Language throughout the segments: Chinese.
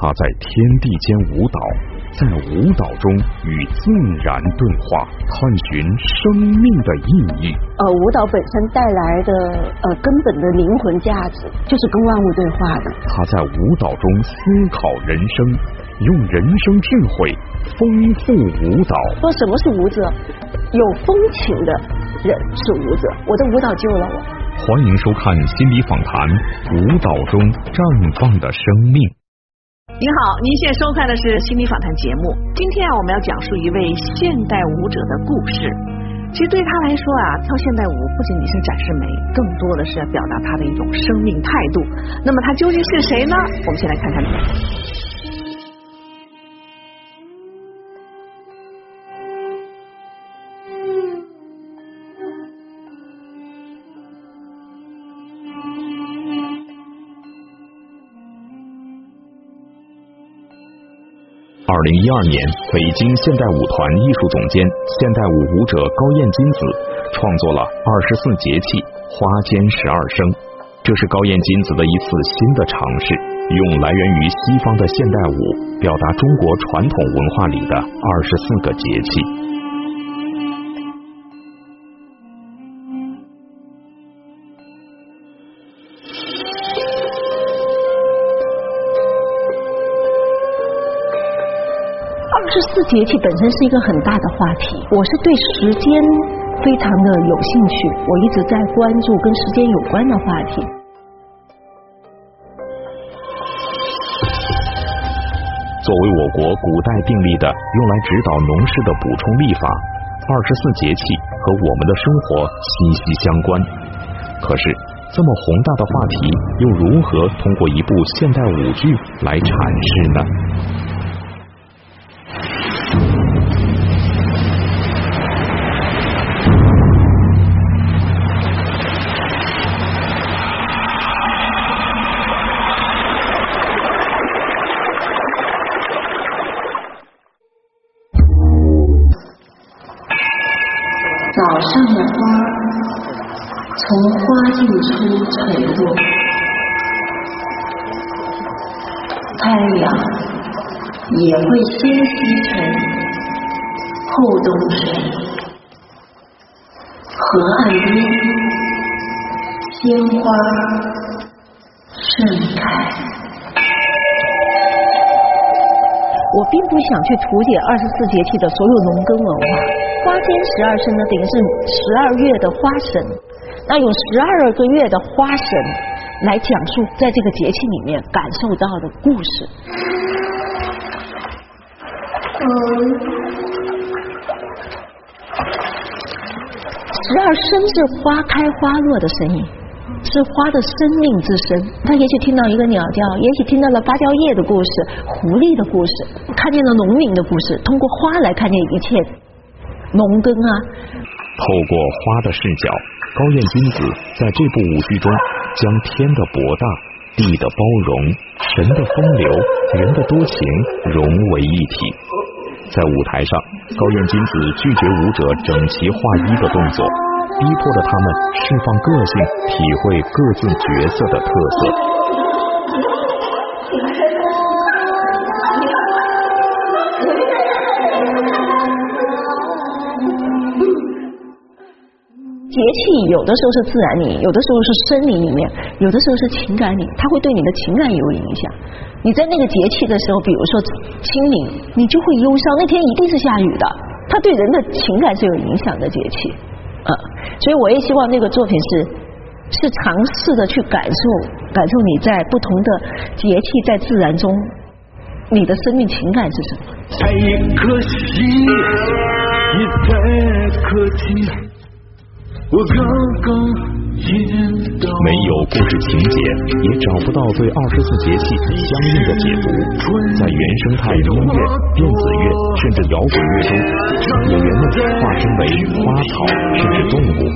他在天地间舞蹈，在舞蹈中与自然对话，探寻生命的意义。呃，舞蹈本身带来的呃根本的灵魂价值，就是跟万物对话的。他在舞蹈中思考人生，用人生智慧丰富舞蹈。说什么是舞者？有风情的人是舞者。我的舞蹈救了我。欢迎收看心理访谈《舞蹈中绽放的生命》。您好，您现在收看的是心理访谈节目。今天啊，我们要讲述一位现代舞者的故事。其实对他来说啊，跳现代舞不仅仅是展示美，更多的是要表达他的一种生命态度。那么他究竟是谁呢？我们先来看看。二零一二年，北京现代舞团艺术总监、现代舞舞者高燕金子创作了《二十四节气花间十二声》，这是高燕金子的一次新的尝试，用来源于西方的现代舞表达中国传统文化里的二十四个节气。节气本身是一个很大的话题，我是对时间非常的有兴趣，我一直在关注跟时间有关的话题。作为我国古代订立的用来指导农事的补充历法，二十四节气和我们的生活息息相关。可是，这么宏大的话题，又如何通过一部现代舞剧来阐释呢？从花径处垂落，太阳也会先西沉后东升。河岸边，鲜花盛开。我并不想去图解二十四节气的所有农耕文化。花间十二生呢，等于是十二月的花神，那用十二个月的花神来讲述在这个节气里面感受到的故事。嗯十二生是花开花落的声音，是花的生命之声。他也许听到一个鸟叫，也许听到了芭蕉叶的故事、狐狸的故事，看见了农民的故事，通过花来看见一切。农耕啊！透过花的视角，高燕金子在这部舞剧中将天的博大、地的包容、神的风流、人的多情融为一体。在舞台上，高燕金子拒绝舞者整齐划一的动作，逼迫着他们释放个性，体会各自角色的特色。有的时候是自然里，有的时候是生理里面，有的时候是情感里，它会对你的情感有影响。你在那个节气的时候，比如说清明，你就会忧伤，那天一定是下雨的，它对人的情感是有影响的节气。嗯，所以我也希望那个作品是是尝试的去感受感受你在不同的节气在自然中你的生命情感是什么。太可惜，太可惜。没有故事情节，也找不到对二十四节气相应的解读。在原生态音乐、电子乐甚至摇滚乐中，演员们化身为花草甚至动物，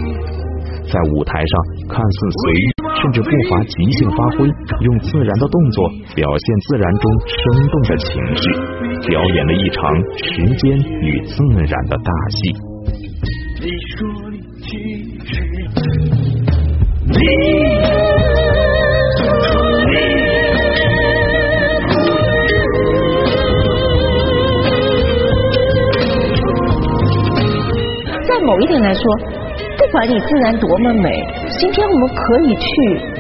在舞台上看似随意，甚至不乏即兴发挥，用自然的动作表现自然中生动的情绪，表演了一场时间与自然的大戏。一点来说，不管你自然多么美，今天我们可以去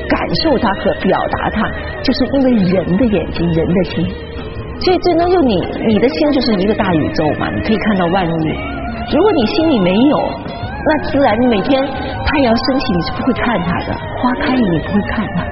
感受它和表达它，就是因为人的眼睛，人的心。所以最终就你，你的心就是一个大宇宙嘛，你可以看到万物。如果你心里没有，那自然你每天太阳升起你是不会看它的，花开你也不会看它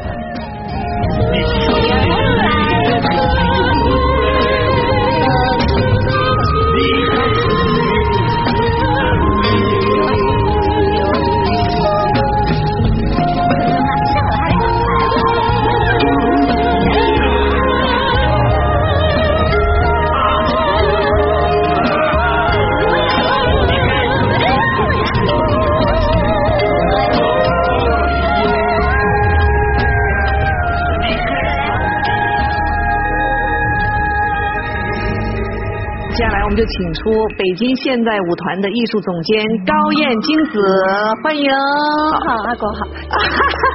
就请出北京现代舞团的艺术总监高燕金子，欢迎。好，阿国好。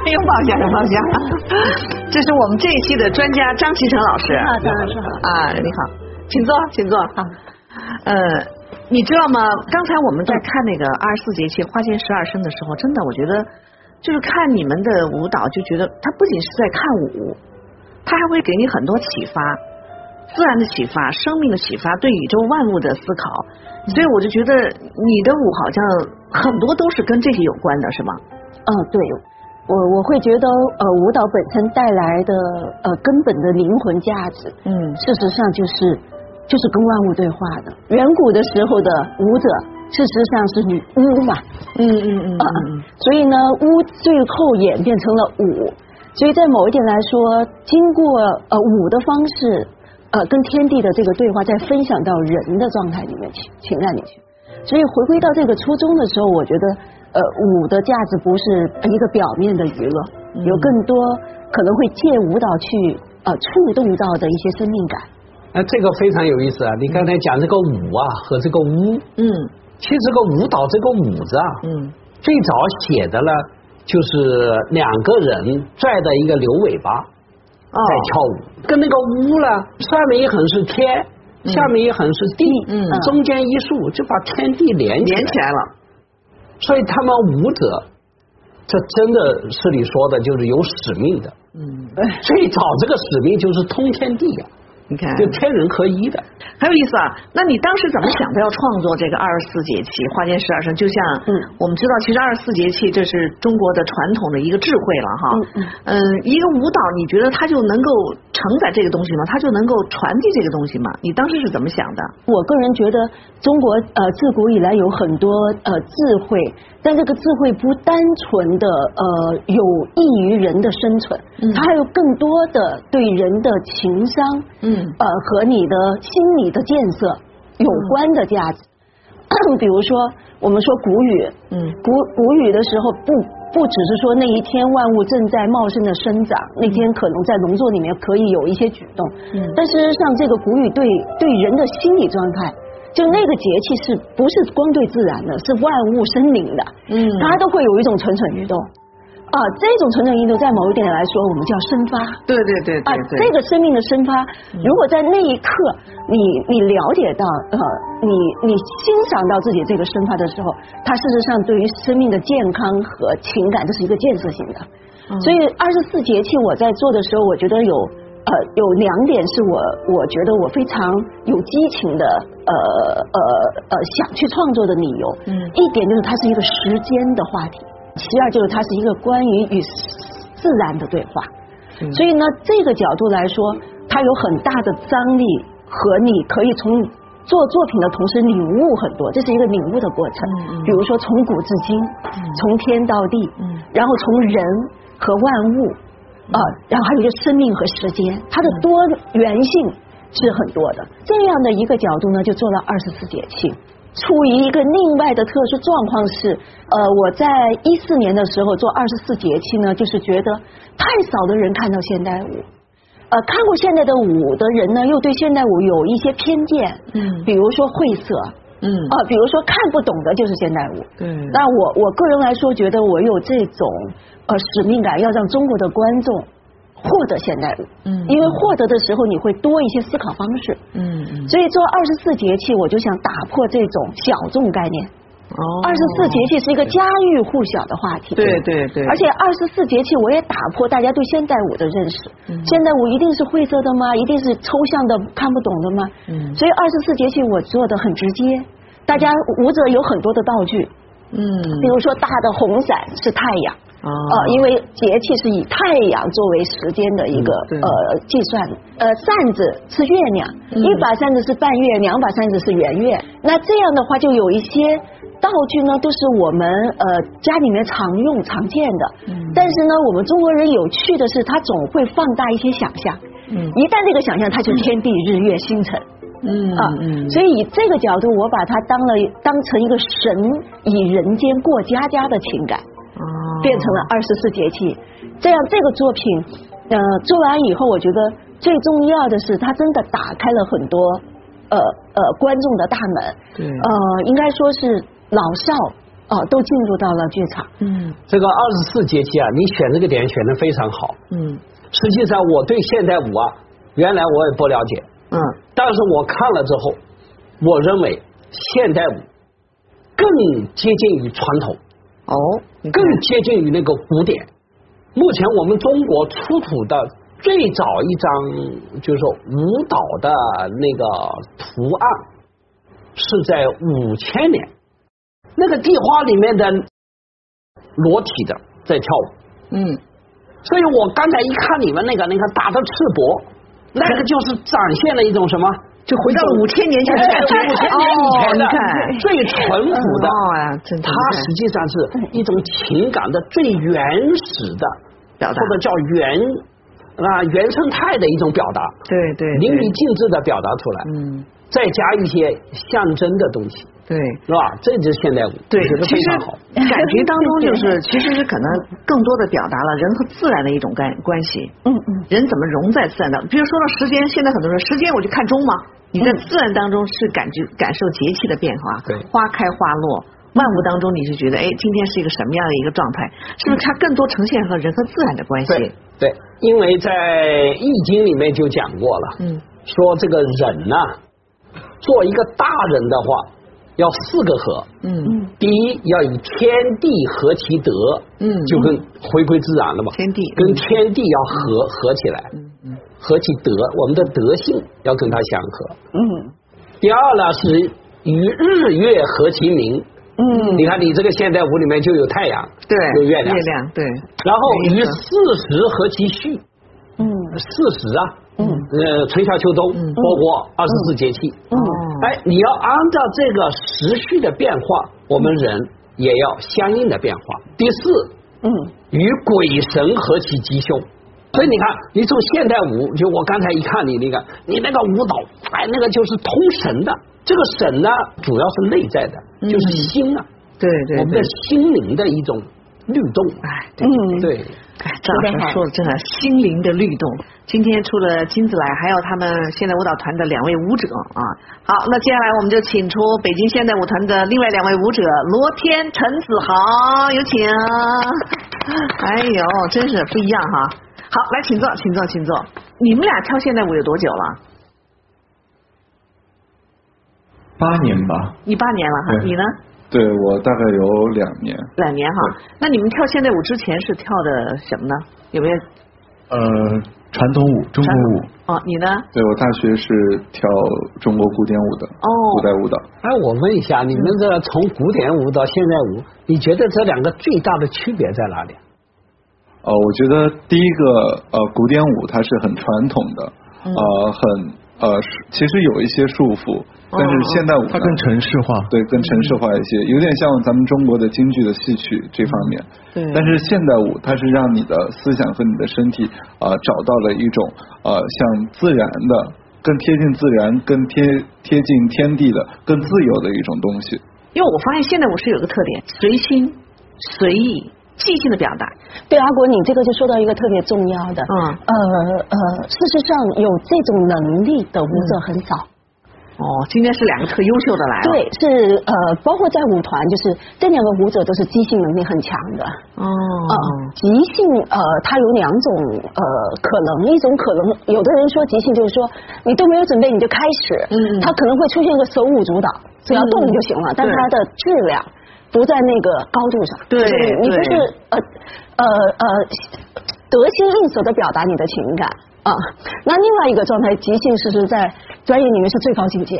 拥抱一下，有放下。这是我们这一期的专家张其成老师。好，张老师好。啊，你好，请坐，请坐。好。呃，你知道吗？刚才我们在看那个二十四节气花间十二生的时候，真的，我觉得就是看你们的舞蹈，就觉得它不仅是在看舞，它还会给你很多启发。自然的启发，生命的启发，对宇宙万物的思考，所以我就觉得你的舞好像很多都是跟这些有关的，是吗？嗯，对，我我会觉得呃，舞蹈本身带来的呃根本的灵魂价值，嗯，事实上就是就是跟万物对话的。远古的时候的舞者，事实上是女巫嘛，嗯嗯嗯嗯，所以呢，巫最后演变成了舞，所以在某一点来说，经过呃舞的方式。呃，跟天地的这个对话，再分享到人的状态里面去，情感里去。所以回归到这个初衷的时候，我觉得，呃，舞的价值不是一个表面的娱乐，有更多可能会借舞蹈去呃触动到的一些生命感。那，这个非常有意思啊！你刚才讲这个舞啊和这个巫，嗯，其实这个舞蹈这个舞字啊，嗯，最早写的呢，就是两个人拽的一个牛尾巴。在跳舞，跟那个屋呢，上面一横是天，下面一横是地，嗯，中间一竖就把天地连连起来了。所以他们舞者，这真的是你说的，就是有使命的。嗯，最早这个使命就是通天地呀。你看，就天人合一的，很有意思啊。那你当时怎么想到要创作这个二十四节气花间十二生？就像，嗯，我们知道，其实二十四节气这是中国的传统的一个智慧了哈。嗯嗯。一个舞蹈，你觉得它就能够承载这个东西吗？它就能够传递这个东西吗？你当时是怎么想的？我个人觉得，中国呃自古以来有很多呃智慧，但这个智慧不单纯的呃有益于人的生存，它还有更多的对人的情商。嗯。呃，和你的心理的建设有关的价值，比如说我们说古语，嗯，古古语的时候，不不只是说那一天万物正在茂盛的生长，那天可能在农作里面可以有一些举动，嗯，但事实上这个谷雨对对人的心理状态，就那个节气是不是光对自然的，是万物生灵的，嗯，它都会有一种蠢蠢欲动。啊，这种成长运动，在某一点来说，我们叫生发。对对对啊，这个生命的生发，如果在那一刻，你你了解到，呃，你你欣赏到自己这个生发的时候，它事实上对于生命的健康和情感，这是一个建设性的。所以二十四节气我在做的时候，我觉得有呃有两点是我我觉得我非常有激情的呃呃呃想去创作的理由。嗯，一点就是它是一个时间的话题。其二就是它是一个关于与自然的对话，所以呢，这个角度来说，它有很大的张力和你可以从做作品的同时领悟很多，这是一个领悟的过程。比如说从古至今，从天到地，然后从人和万物啊，然后还有一个生命和时间，它的多元性是很多的。这样的一个角度呢，就做了二十四节气。出于一个另外的特殊状况是，呃，我在一四年的时候做二十四节气呢，就是觉得太少的人看到现代舞，呃，看过现代的舞的人呢，又对现代舞有一些偏见，嗯，比如说晦涩，嗯，啊，比如说看不懂的就是现代舞，嗯，那我我个人来说，觉得我有这种呃使命感，要让中国的观众。获得现代舞，嗯，因为获得的时候你会多一些思考方式，嗯嗯，所以做二十四节气，我就想打破这种小众概念，哦二十四节气是一个家喻户晓的话题。对对对。而且二十四节气，我也打破大家对现代舞的认识。现代舞一定是晦涩的吗？一定是抽象的、看不懂的吗？嗯。所以二十四节气我做的很直接，大家舞者有很多的道具。嗯。比如说大的红伞是太阳。啊，因为节气是以太阳作为时间的一个呃计算，呃扇子是月亮，一把扇子是半月，两把扇子是圆月。那这样的话，就有一些道具呢，都是我们呃家里面常用常见的。但是呢，我们中国人有趣的是，他总会放大一些想象。嗯，一旦这个想象，它就天地日月星辰。嗯啊，所以以这个角度，我把它当了当成一个神以人间过家家的情感。变成了二十四节气，这样这个作品，呃，做完以后，我觉得最重要的是，它真的打开了很多呃呃观众的大门，对，呃，应该说是老少哦都进入到了剧场。嗯，这个二十四节气啊，你选这个点选的非常好。嗯，实际上我对现代舞啊，原来我也不了解。嗯，但是我看了之后，我认为现代舞更接近于传统。哦，更接近于那个古典。目前我们中国出土的最早一张就是说舞蹈的那个图案，是在五千年，那个地花里面的裸体的在跳舞。嗯，所以我刚才一看你们那个那个打的赤膊，那个就是展现了一种什么？就回到五千年前的感觉，五千年以前的 最淳朴的，它实际上是一种情感的最原始的表达，或者叫原啊原生态的一种表达，对对，淋漓尽致的表达出来，嗯，再加一些象征的东西。对，是吧？这就是现代舞，对，非常好感觉当中就是，其实是可能更多的表达了人和自然的一种关关系。嗯嗯，人怎么融在自然当中？比如说到时间，现在很多人时间我就看钟嘛。你在自然当中是感觉感受节气的变化，对，花开花落，万物当中你是觉得，哎，今天是一个什么样的一个状态？是不是它更多呈现和人和自然的关系？对，因为在易经里面就讲过了，嗯，说这个人呐，做一个大人的话。要四个和，嗯，第一要以天地合其德，嗯，就跟回归自然了嘛，天地。跟天地要合合起来，嗯嗯，合其德，我们的德性要跟它相合，嗯。第二呢是与日月合其明，嗯，你看你这个现代舞里面就有太阳，对，有月亮，月亮，对。然后与四时合其序，嗯，四时啊。嗯，呃，春夏秋冬，包括二十四节气。嗯，哎，你要按照这个时序的变化，我们人也要相应的变化。第四，嗯，与鬼神合其吉凶。所以你看，你从现代舞，就我刚才一看你那个，你那个舞蹈，哎，那个就是通神的。这个神呢，主要是内在的，就是心啊，对对，我们的心灵的一种律动。哎，对对。哎，张老师说的真的，心灵的律动。今天除了金子来，还有他们现代舞蹈团的两位舞者啊。好，那接下来我们就请出北京现代舞团的另外两位舞者罗天、陈子豪，有请。哎呦，真是不一样哈。好，来，请坐，请坐，请坐。你们俩跳现代舞有多久了？八年吧。你八年了哈，你呢？对我大概有两年，两年哈。那你们跳现代舞之前是跳的什么呢？有没有？呃，传统舞，中国舞。哦，你呢？对我大学是跳中国古典舞的，哦，古代舞蹈。哎，我问一下，你们这从古典舞到现代舞，你觉得这两个最大的区别在哪里？哦，我觉得第一个，呃，古典舞它是很传统的，呃，很呃，其实有一些束缚。但是现代舞它更城市化，对，更城市化一些，有点像咱们中国的京剧的戏曲这方面。对。但是现代舞它是让你的思想和你的身体啊找到了一种呃像自然的、更贴近自然、更贴贴近天地的、更自由的一种东西。因为我发现现代舞是有个特点，随心、随意、即兴的表达。对阿国，你这个就说到一个特别重要的，嗯，呃呃，事实上有这种能力的舞者很少。哦，今天是两个特优秀的来了。对，是呃，包括在舞团，就是这两个舞者都是即兴能力很强的。哦。呃，即兴呃，它有两种呃可能，一种可能，有的人说即兴就是说你都没有准备你就开始，嗯，他可能会出现一个手舞足蹈，只要动就行了，但它的质量不在那个高度上，对，你就是呃呃呃得心应手的表达你的情感啊。那另外一个状态，即兴是是在专业里面是最高境界。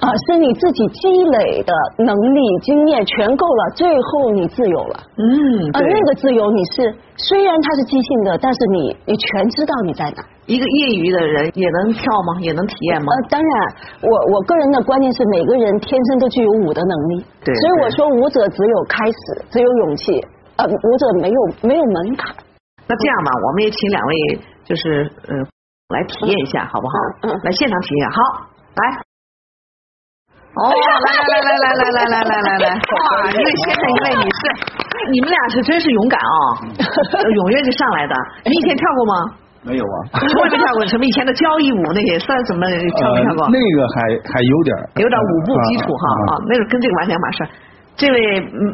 啊，是你自己积累的能力、经验全够了，最后你自由了。嗯，啊，那个自由你是虽然它是即兴的，但是你你全知道你在哪。一个业余的人也能跳吗？也能体验吗？呃，当然，我我个人的观念是，每个人天生都具有舞的能力。对。所以我说，舞者只有开始，只有勇气。呃，舞者没有没有门槛。那这样吧，我们也请两位就是呃来体验一下，好不好？嗯。来现场体验，好，来。哦，来来来来来来来来来来来，哇，一位先生一位女士，你们俩是真是勇敢啊，踊跃就上来的。你以前跳过吗？没有啊，从来没跳过。什么以前的交谊舞那些算什么跳没跳过？那个还还有点，有点舞步基础哈啊，那个跟这个完全码事。这位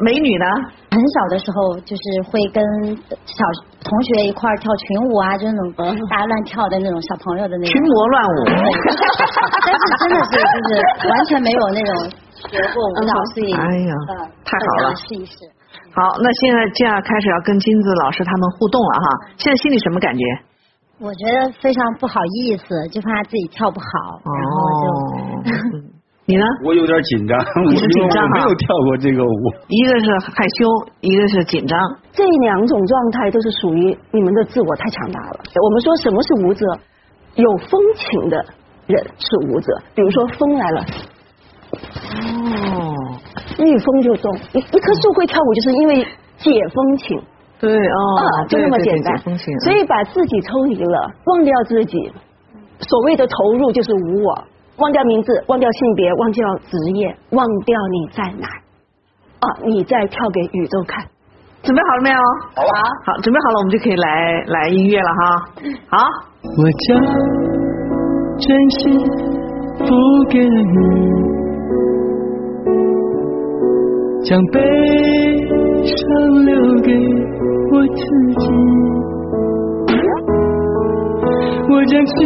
美女呢？很小的时候就是会跟小同学一块儿跳群舞啊，就是那种大家乱跳的那种小朋友的那种群魔乱舞。但是真的是就是完全没有那种学过舞蹈，所以哎呀，太好了，试一试。好，那现在这样开始要跟金子老师他们互动了哈。现在心里什么感觉？我觉得非常不好意思，就怕自己跳不好，然后就。你呢？我有点紧张，我是紧张没有跳过这个舞。一个是害羞，一个是紧张。这两种状态都是属于你们的自我太强大了。我们说什么是舞者？有风情的人是舞者。比如说风来了，哦，遇风就动。一一棵树会跳舞，就是因为解风情。对哦，就那么简单。所以把自己抽离了，忘掉自己，所谓的投入就是无我。忘掉名字，忘掉性别，忘掉职业，忘掉你在哪啊！你在跳给宇宙看。准备好了没有？好了，好，准备好了，我们就可以来来音乐了哈。好。我将真心付给你，将悲伤留给我自己，我将青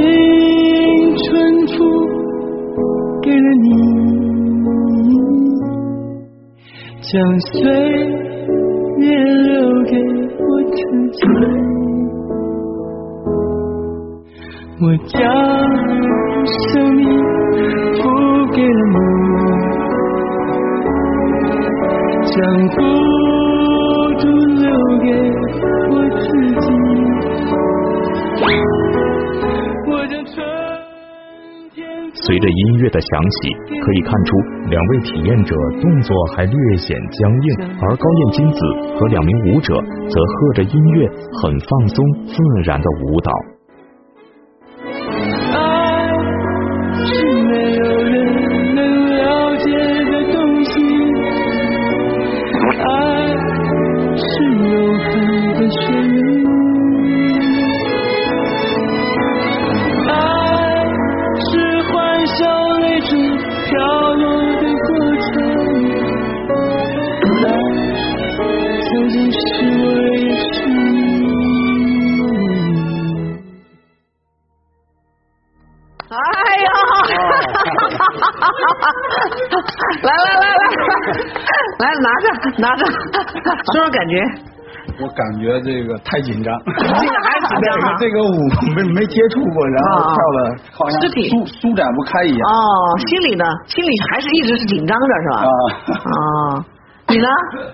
春付。给了你，将岁月留给我自己，我将生命付给了你，将孤独留给我自己，我将春。随着音乐的响起，可以看出两位体验者动作还略显僵硬，而高燕金子和两名舞者则和着音乐很放松自然的舞蹈。拿着拿着，说说感觉。我感觉这个太紧张。这个还是紧张。这个舞没没接触过，然后跳的好像舒舒展不开一样。哦，心里呢？心里还是一直是紧张着，是吧？啊。啊。你呢？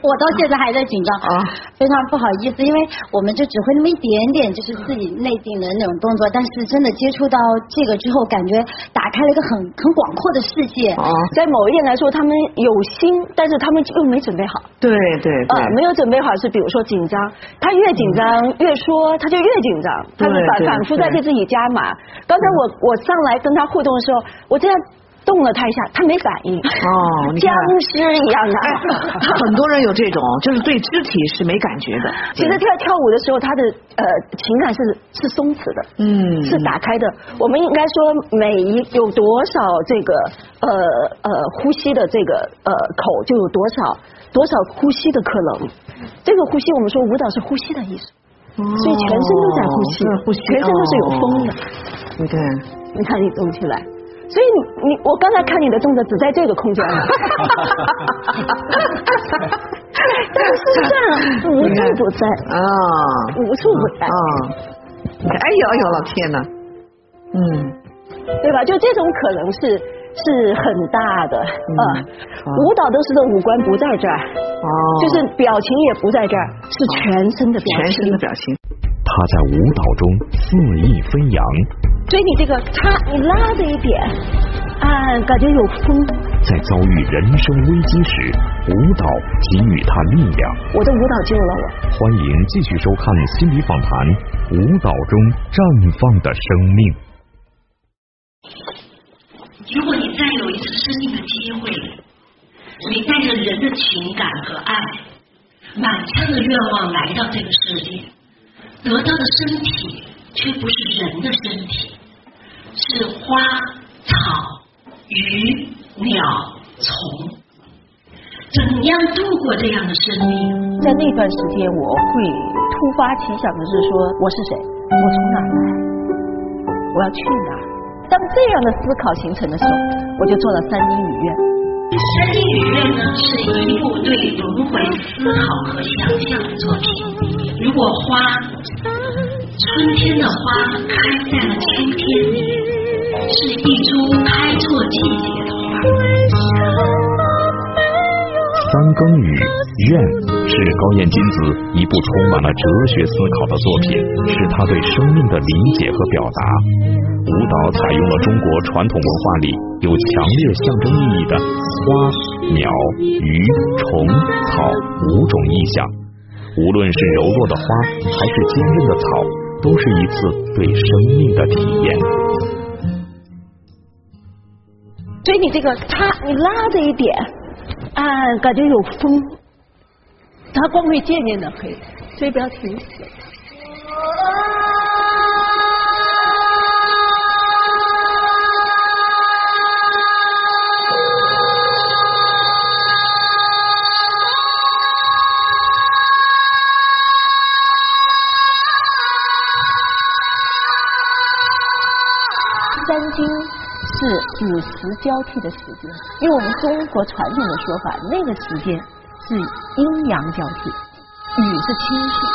我到现在还在紧张啊，非常不好意思，因为我们就只会那么一点点，就是自己内定的那种动作，但是真的接触到这个之后，感觉打开了一个很很广阔的世界。啊，在某一点来说，他们有心，但是他们又没准备好。对对对，没有准备好是比如说紧张，他越紧张越说他就越紧张，他是反反复在给自己加码。刚才我我上来跟他互动的时候，我这样。动了他一下，他没反应。哦，僵尸一样的。很多人有这种，就是对肢体是没感觉的。其实跳跳舞的时候，他的呃情感是是松弛的，嗯，是打开的。我们应该说，每一有多少这个呃呃呼吸的这个呃口，就有多少多少呼吸的可能。这个呼吸，我们说舞蹈是呼吸的艺术，所以全身都在呼吸，呼吸，全身都是有风的。你看，你看你动起来。所以你我刚才看你的动作只在这个空间，但是事实上无处不在啊，无处不在啊！哎呦哎呦，老天呐，嗯，对吧？就这种可能是是很大的啊。舞蹈都是的五官不在这儿，哦，就是表情也不在这儿，是全身的表情，全身的表情。他在舞蹈中肆意飞扬。所以你这个，他你拉着一点，啊，感觉有风。在遭遇人生危机时，舞蹈给予他力量。我的舞蹈救了我。欢迎继续收看心理访谈，舞蹈中绽放的生命。如果你再有一次生命的机会，你带着人的情感和爱，满腔的愿望来到这个世界，得到的身体却不是人的身体。是花草鱼鸟虫，怎样度过这样的生命？在那段时间，我会突发奇想的是说，我是谁？我从哪来？我要去哪？当这样的思考形成的时候，我就做了三丁雨院。三丁雨院呢，是一部对轮回思考和想象的作品。如果花。春天的花开在了秋天，是一株开错季节的花。三更雨愿是高艳金子一部充满了哲学思考的作品，是他对生命的理解和表达。舞蹈采用了中国传统文化里有强烈象征意义的花、鸟、鱼、虫、草五种意象，无论是柔弱的花还是坚韧的草。都是一次对生命的体验。所以你这个，它你拉着一点，啊，感觉有风，它光会渐渐的黑，所以不要停。三经是子时交替的时间，用我们中国传统的说法，那个时间是阴阳交替。雨是倾诉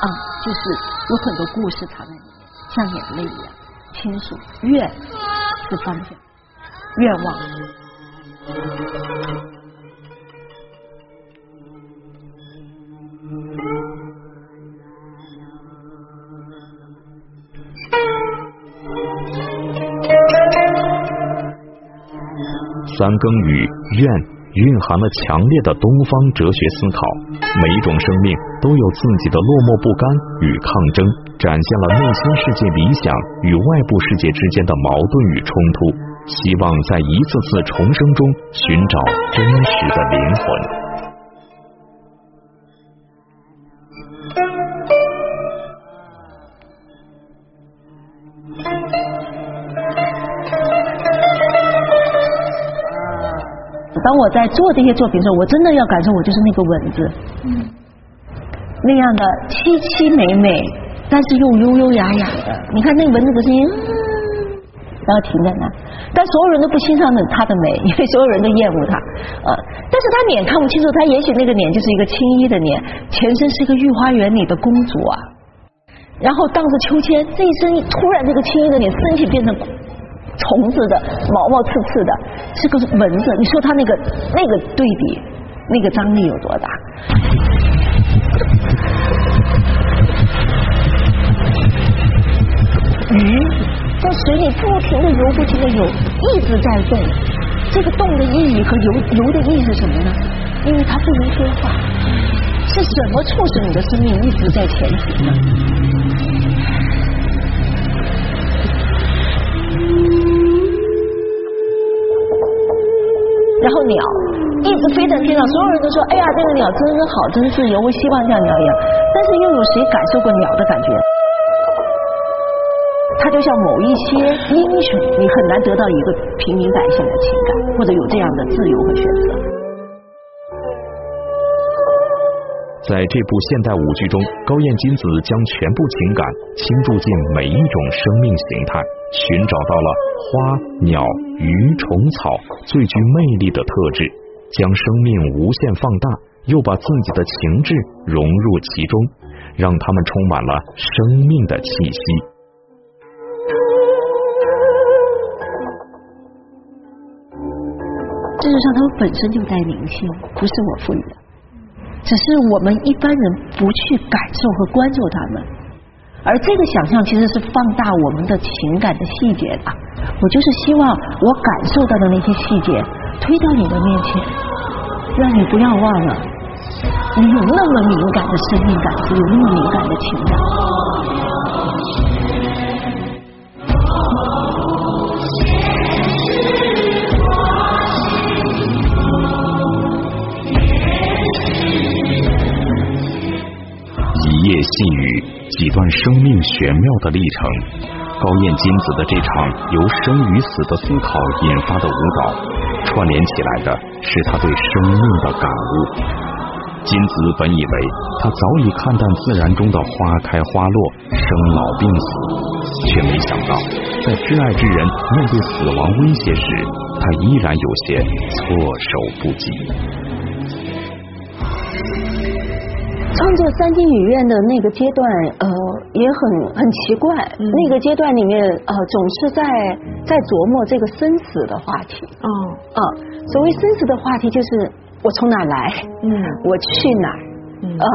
啊，就是有很多故事藏在里面，像眼泪一样倾诉。愿是方向，愿望。三更雨愿蕴含了强烈的东方哲学思考。每一种生命都有自己的落寞不甘与抗争，展现了内心世界理想与外部世界之间的矛盾与冲突。希望在一次次重生中寻找真实的灵魂。当我在做这些作品的时候，我真的要感受，我就是那个蚊子，嗯那样的凄凄美美，但是又优优雅雅的。你看那蚊子的声音，然后停在那，但所有人都不欣赏它的美，因为所有人都厌恶它。呃，但是他脸看不清楚，他也许那个脸就是一个青衣的脸，前身是一个御花园里的公主啊，然后荡着秋千，这一身突然这个青衣的脸，身体变成。虫子的毛毛刺刺的，是个蚊子。你说它那个那个对比，那个张力有多大？鱼在水里不停的游，不停的游，一直在动。这个动的意义和游游的意义是什么呢？因为它不能说话。是什么促使你的生命一直在前行呢？然后鸟一直飞在天上，所有人都说：“哎呀，这个鸟真是好，真自由，我希望像鸟一样。”但是又有谁感受过鸟的感觉？它就像某一些英雄，你很难得到一个平民百姓的情感，或者有这样的自由和选择。在这部现代舞剧中，高燕金子将全部情感倾注进每一种生命形态，寻找到了花、鸟、鱼、虫、草最具魅力的特质，将生命无限放大，又把自己的情志融入其中，让他们充满了生命的气息。事实上，他们本身就带灵性，不是我赋予的。只是我们一般人不去感受和关注他们，而这个想象其实是放大我们的情感的细节的。我就是希望我感受到的那些细节推到你的面前，让你不要忘了，你有那么敏感的生命感，有那么敏感的情感。一夜细雨，几段生命玄妙的历程。高燕金子的这场由生与死的思考引发的舞蹈，串联起来的是他对生命的感悟。金子本以为他早已看淡自然中的花开花落、生老病死，却没想到，在挚爱之人面对死亡威胁时，他依然有些措手不及。创作三金女院的那个阶段，呃，也很很奇怪。那个阶段里面，呃，总是在在琢磨这个生死的话题。哦，啊，所谓生死的话题，就是我从哪来？嗯，我去哪？呃，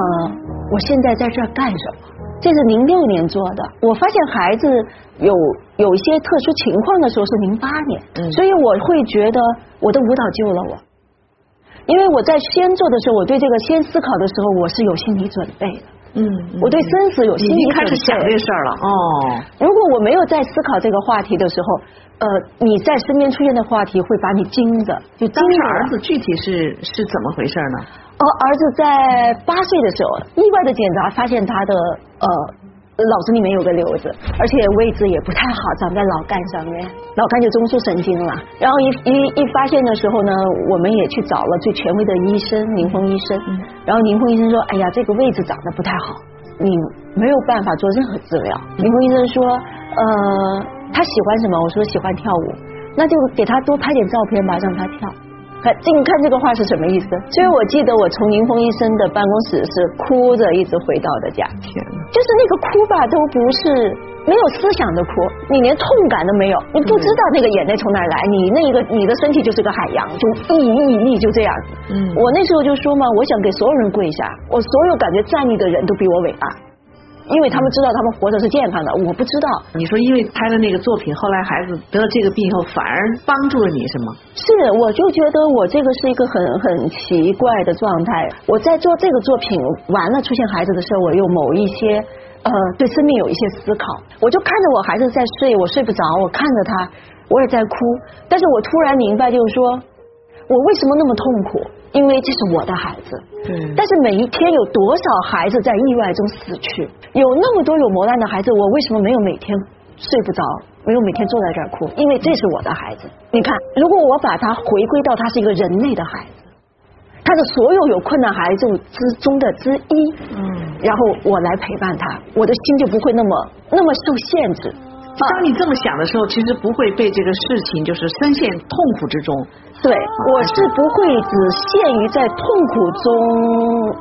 我现在在这儿干什么？这是零六年做的。我发现孩子有有一些特殊情况的时候是零八年，所以我会觉得我的舞蹈救了我。因为我在先做的时候，我对这个先思考的时候，我是有心理准备的。嗯，我对生死有心理准备。开始想这事儿了哦。如果我没有在思考这个话题的时候，呃，你在身边出现的话题会把你惊着。就当时儿子具体是是怎么回事呢？哦，儿子在八岁的时候，意外的检查发现他的呃。脑子里面有个瘤子，而且位置也不太好，长在脑干上面，脑干就中枢神经了。然后一一一发现的时候呢，我们也去找了最权威的医生林峰医生。然后林峰医生说：“哎呀，这个位置长得不太好，你没有办法做任何治疗。”林峰医生说：“呃，他喜欢什么？”我说：“喜欢跳舞。”那就给他多拍点照片吧，让他跳。看，这你看这个话是什么意思？所以我记得我从宁峰医生的办公室是哭着一直回到的家。天就是那个哭吧，都不是没有思想的哭，你连痛感都没有，你不知道那个眼泪从哪来，你那个你的身体就是个海洋，就一一一就这样。嗯，我那时候就说嘛，我想给所有人跪下，我所有感觉站立的人都比我伟大。因为他们知道他们活着是健康的，我不知道。你说因为拍了那个作品，后来孩子得了这个病以后，反而帮助了你，是吗？是，我就觉得我这个是一个很很奇怪的状态。我在做这个作品完了出现孩子的时候，我有某一些呃对生命有一些思考。我就看着我孩子在睡，我睡不着，我看着他，我也在哭。但是我突然明白，就是说我为什么那么痛苦？因为这是我的孩子，对。但是每一天有多少孩子在意外中死去？有那么多有磨难的孩子，我为什么没有每天睡不着，没有每天坐在这儿哭？因为这是我的孩子。你看，如果我把他回归到他是一个人类的孩子，他的所有有困难孩子之中的之一，嗯，然后我来陪伴他，我的心就不会那么那么受限制。当你这么想的时候，其实不会被这个事情就是深陷痛苦之中。对，我是不会只限于在痛苦中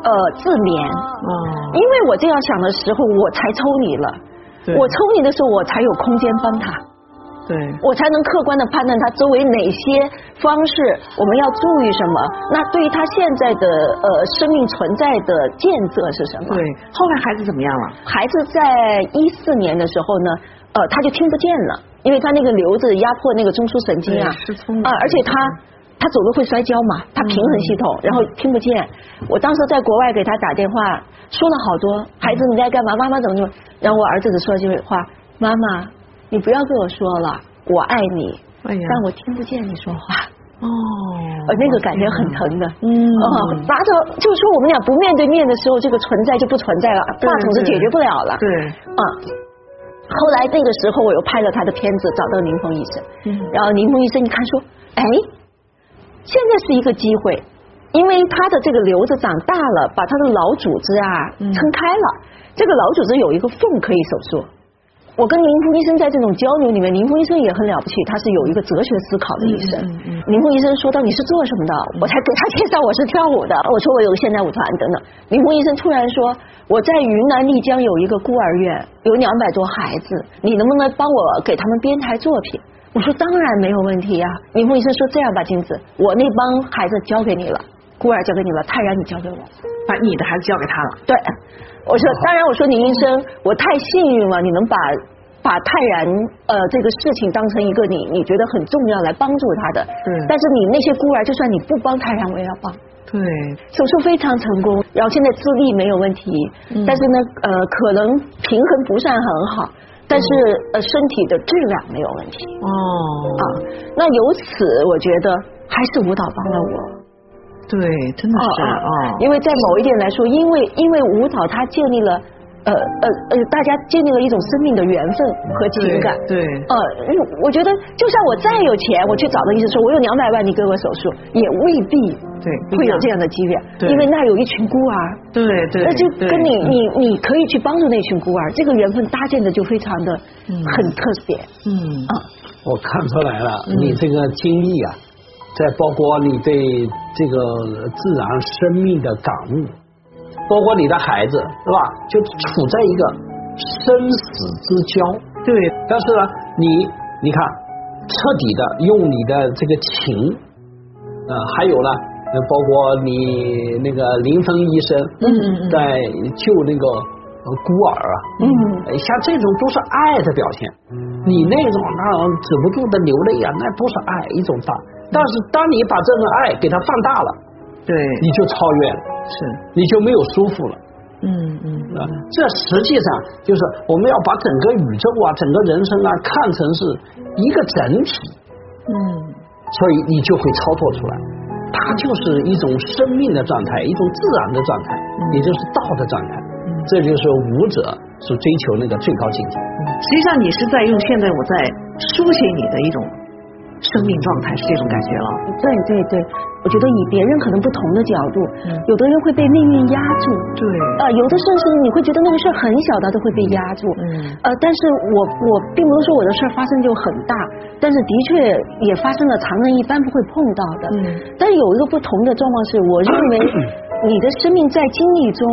呃自怜。嗯。因为我这样想的时候，我才抽离了。我抽离的时候，我才有空间帮他。对。我才能客观的判断他周围哪些方式，我们要注意什么。那对于他现在的呃生命存在的建设是什么？对。后来孩子怎么样了？孩子在一四年的时候呢？呃，他就听不见了，因为他那个瘤子压迫那个中枢神经啊，啊，而且他他走路会摔跤嘛，他平衡系统，然后听不见。我当时在国外给他打电话，说了好多，孩子你在干嘛？妈妈怎么怎么？然后我儿子只说了句话：妈妈，你不要跟我说了，我爱你。哎呀，但我听不见你说话。哦，呃，那个感觉很疼的。嗯，哦，拿着就是说我们俩不面对面的时候，这个存在就不存在了，话筒是解决不了了。对，啊。后来那个时候，我又拍了他的片子，找到林峰医生。嗯。然后林峰医生一看说：“哎，现在是一个机会，因为他的这个瘤子长大了，把他的脑组织啊撑开了，这个脑组织有一个缝可以手术。我跟林峰医生在这种交流里面，林峰医生也很了不起，他是有一个哲学思考的医生。林峰医生说到你是做什么的，我才给他介绍我是跳舞的。我说我有个现代舞团等等。林峰医生突然说我在云南丽江有一个孤儿院，有两百多孩子，你能不能帮我给他们编台作品？我说当然没有问题呀。林峰医生说这样吧，金子，我那帮孩子交给你了，孤儿交给你了，泰然你交给我，把你的孩子交给他了。对。我说，当然，我说你医生，我太幸运了，你能把把泰然呃这个事情当成一个你你觉得很重要来帮助他的。嗯。但是你那些孤儿，就算你不帮泰然，我也要帮。对。手术非常成功，然后现在智力没有问题，但是呢呃可能平衡不算很好，但是呃身体的质量没有问题。哦。啊，那由此我觉得还是舞蹈帮了我。对，真的是啊，因为在某一点来说，因为因为舞蹈它建立了呃呃呃，大家建立了一种生命的缘分和情感。对。呃，我觉得就算我再有钱，我去找个医生说，我有两百万，你给我手术，也未必对会有这样的机缘。对。因为那有一群孤儿。对对。那就跟你你你可以去帮助那群孤儿，这个缘分搭建的就非常的很特别。嗯。啊。我看出来了，你这个经历啊。再包括你对这个自然生命的感悟，包括你的孩子是吧？就处在一个生死之交。对。但是呢，你你看，彻底的用你的这个情，呃，还有呢，包括你那个林峰医生，嗯在救那个孤儿啊，嗯，像这种都是爱的表现。你那种那种止不住的流泪啊，那都是爱一种大。但是，当你把这份爱给它放大了，对，你就超越了，是，你就没有束缚了。嗯嗯啊，这实际上就是我们要把整个宇宙啊，整个人生啊，看成是一个整体。嗯，所以你就会操作出来，它就是一种生命的状态，一种自然的状态，也就是道的状态。这就是舞者所追求那个最高境界。实际上，你是在用现在我在书写你的一种。生命状态是这种感觉了，对对对，我觉得以别人可能不同的角度，有的人会被命运压住，对，呃，有的甚至你会觉得那个事儿很小，他都会被压住，嗯，呃，但是我我并不是说我的事儿发生就很大，但是的确也发生了常人一般不会碰到的，嗯，但是有一个不同的状况是，我认为 你的生命在经历中，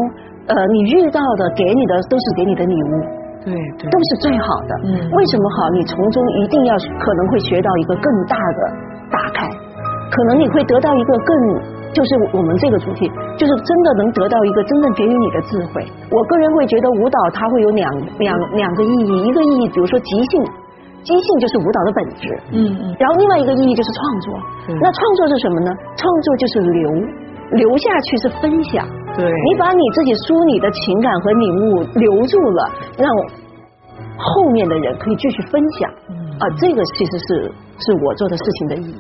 呃，你遇到的给你的都是给你的礼物。对，都是最好的。嗯，为什么好？你从中一定要可能会学到一个更大的打开，可能你会得到一个更，就是我们这个主题，就是真的能得到一个真正给予你的智慧。我个人会觉得舞蹈它会有两两两个意义，一个意义比如说即兴，即兴就是舞蹈的本质。嗯嗯。然后另外一个意义就是创作。那创作是什么呢？创作就是留，留下去是分享。对，你把你自己梳理的情感和领悟留住了，让后面的人可以继续分享。啊，这个其实是是我做的事情的意义。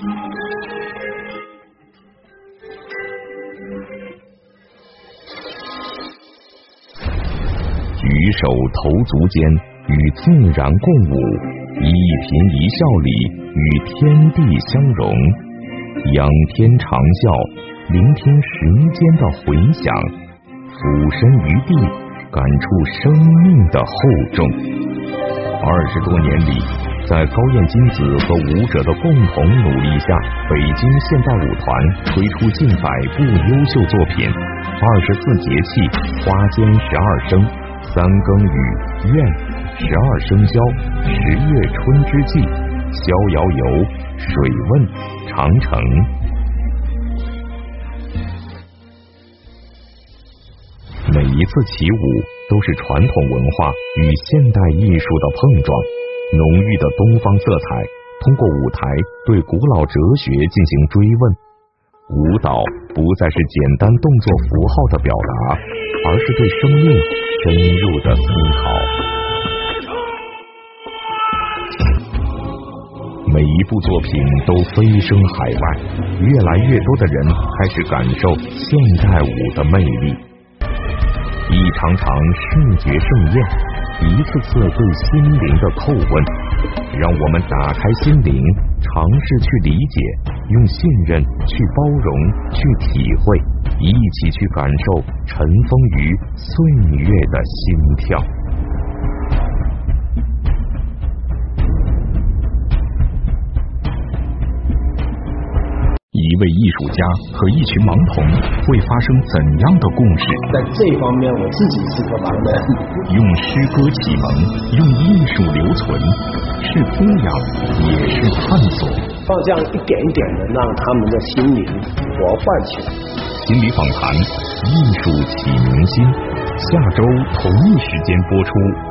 举手投足间与自然共舞，一颦一笑里与天地相融，仰天长啸，聆听时间的回响，俯身于地，感触生命的厚重。二十多年里，在高燕金子和舞者的共同努力下，北京现代舞团推出近百部优秀作品，二十四节气，花间十二声。三更雨，怨；十二生肖，十月春之际，逍遥游，水问，长城。每一次起舞，都是传统文化与现代艺术的碰撞。浓郁的东方色彩，通过舞台对古老哲学进行追问。舞蹈不再是简单动作符号的表达，而是对生命深入的思考。每一部作品都飞升海外，越来越多的人开始感受现代舞的魅力。一场场视觉盛宴，一次次对心灵的叩问，让我们打开心灵，尝试去理解，用信任去包容，去体会，一起去感受尘封于岁月的心跳。位艺术家和一群盲童会发生怎样的故事？在这方面，我自己是个盲人。用诗歌启蒙，用艺术留存，是滋养，也是探索。放这样一点一点的，让他们的心灵活泛起来。心理访谈，艺术启明星，下周同一时间播出。